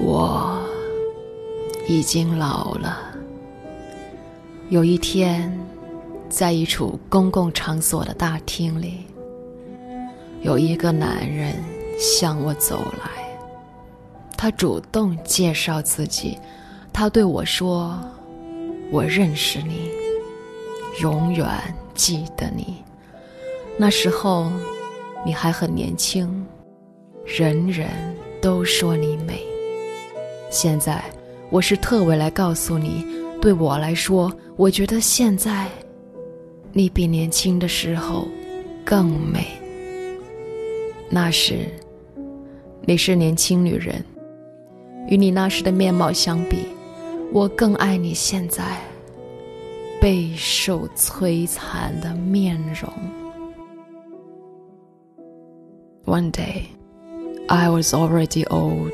我已经老了。有一天，在一处公共场所的大厅里，有一个男人向我走来。他主动介绍自己，他对我说：“我认识你，永远记得你。那时候你还很年轻，人人都说你美。”现在，我是特为来告诉你，对我来说，我觉得现在，你比年轻的时候更美。那时，你是年轻女人，与你那时的面貌相比，我更爱你现在备受摧残的面容。One day, I was already old.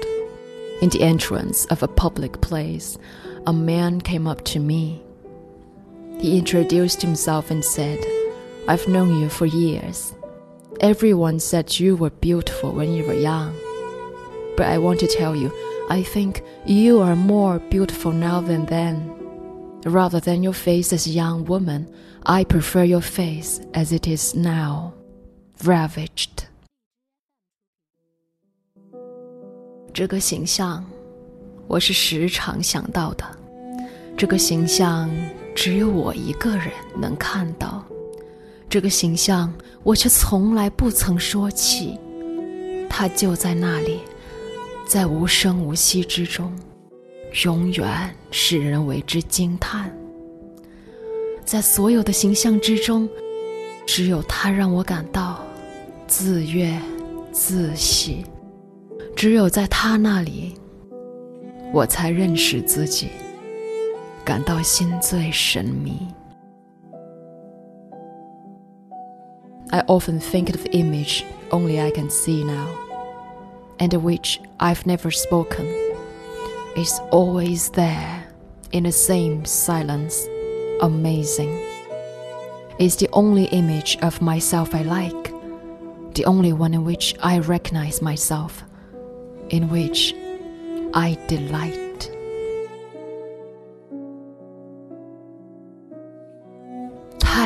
In the entrance of a public place, a man came up to me. He introduced himself and said, I've known you for years. Everyone said you were beautiful when you were young. But I want to tell you, I think you are more beautiful now than then. Rather than your face as a young woman, I prefer your face as it is now, ravaged. 这个形象，我是时常想到的。这个形象 只有我一个人能看到。这个形象，我却从来不曾说起。它就在那里，在无声无息之中，永远使人为之惊叹。在所有的形象之中，只有它让我感到自悦自喜。只有在他那里，我才认识自己，感到心醉神迷。I often think of the image only I can see now, and which I've never spoken, is always there in the same silence, amazing. It's the only image of myself I like, the only one in which I recognize myself in which I delight.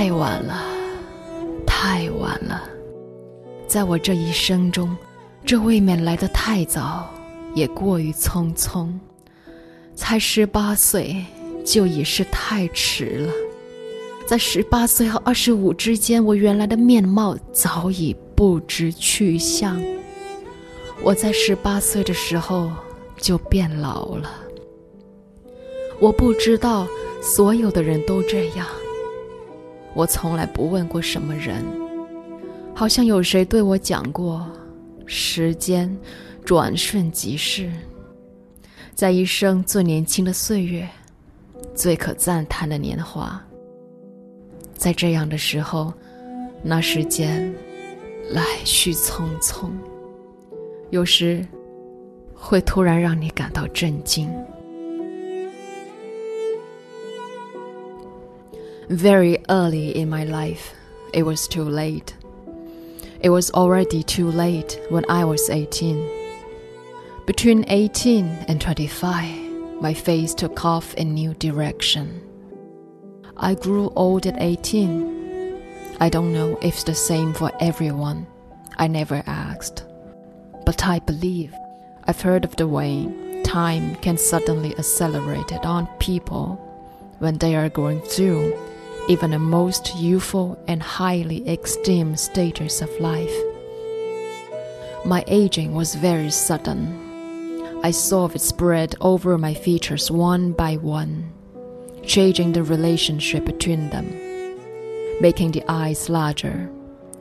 太晚了，太晚了，在我这一生中，这未免来得太早，也过于匆匆。才十八岁，就已是太迟了。在十八岁和二十五之间，我原来的面貌早已不知去向。我在十八岁的时候就变老了。我不知道所有的人都这样。我从来不问过什么人，好像有谁对我讲过：时间转瞬即逝，在一生最年轻的岁月，最可赞叹的年华，在这样的时候，那时间来去匆匆。有时会突然让你感到震惊。Very early in my life, it was too late. It was already too late when I was 18. Between 18 and 25, my face took off a new direction. I grew old at 18. I don't know if it's the same for everyone. I never asked but I believe I've heard of the way time can suddenly accelerate it on people when they are going through even the most youthful and highly esteemed stages of life. My aging was very sudden. I saw it spread over my features one by one, changing the relationship between them, making the eyes larger,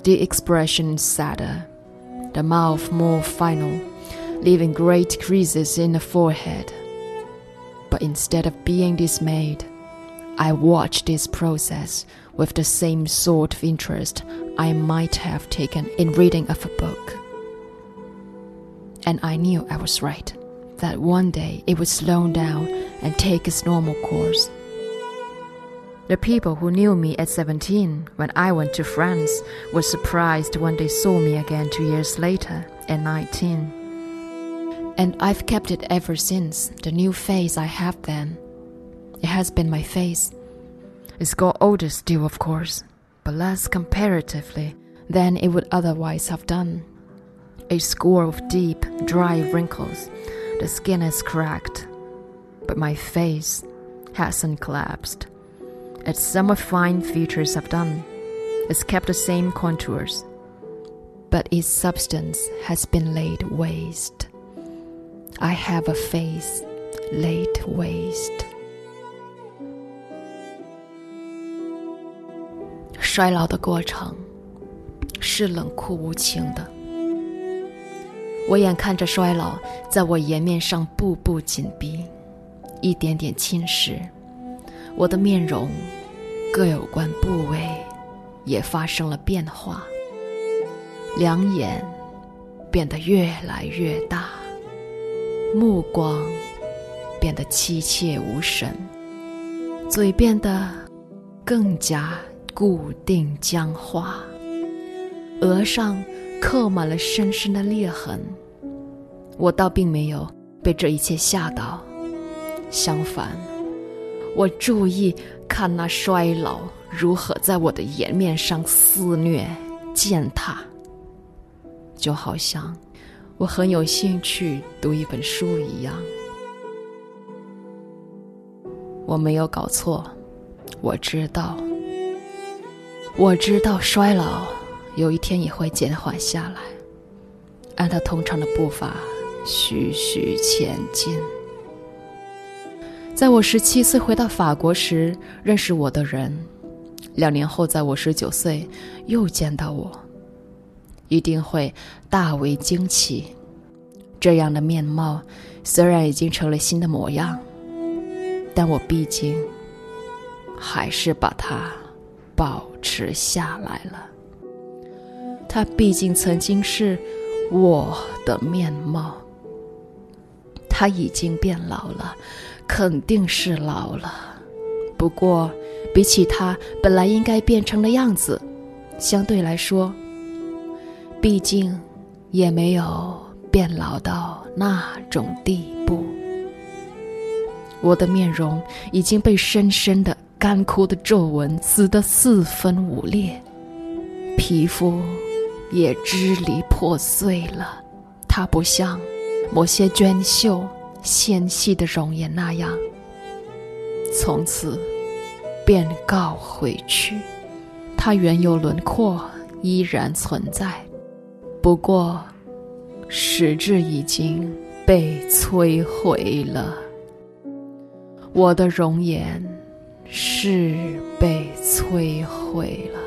the expression sadder the mouth more final, leaving great creases in the forehead. But instead of being dismayed, I watched this process with the same sort of interest I might have taken in reading of a book. And I knew I was right, that one day it would slow down and take its normal course. The people who knew me at 17 when I went to France were surprised when they saw me again two years later at 19. And I've kept it ever since, the new face I have then. It has been my face. It's got older still, of course, but less comparatively than it would otherwise have done. A score of deep, dry wrinkles. The skin is cracked, but my face hasn't collapsed as some of fine features have done. It's kept the same contours, but its substance has been laid waste. I have a face laid waste. 衰老的过程是冷酷无情的。我眼看着衰老在我颜面上步步紧逼，一点点侵蚀我的面容。各有关部位也发生了变化，两眼变得越来越大，目光变得凄切无神，嘴变得更加固定僵化，额上刻满了深深的裂痕。我倒并没有被这一切吓到，相反。我注意看那衰老如何在我的颜面上肆虐践踏，就好像我很有兴趣读一本书一样。我没有搞错，我知道，我知道衰老有一天也会减缓下来，按它通常的步伐徐徐前进。在我十七岁回到法国时认识我的人，两年后在我十九岁又见到我，一定会大为惊奇。这样的面貌虽然已经成了新的模样，但我毕竟还是把它保持下来了。它毕竟曾经是我的面貌，他已经变老了。肯定是老了，不过比起他本来应该变成的样子，相对来说，毕竟也没有变老到那种地步。我的面容已经被深深的干枯的皱纹撕得四分五裂，皮肤也支离破碎了。它不像某些娟秀。纤细的容颜那样，从此便告回去。它原有轮廓依然存在，不过实质已经被摧毁了。我的容颜是被摧毁了。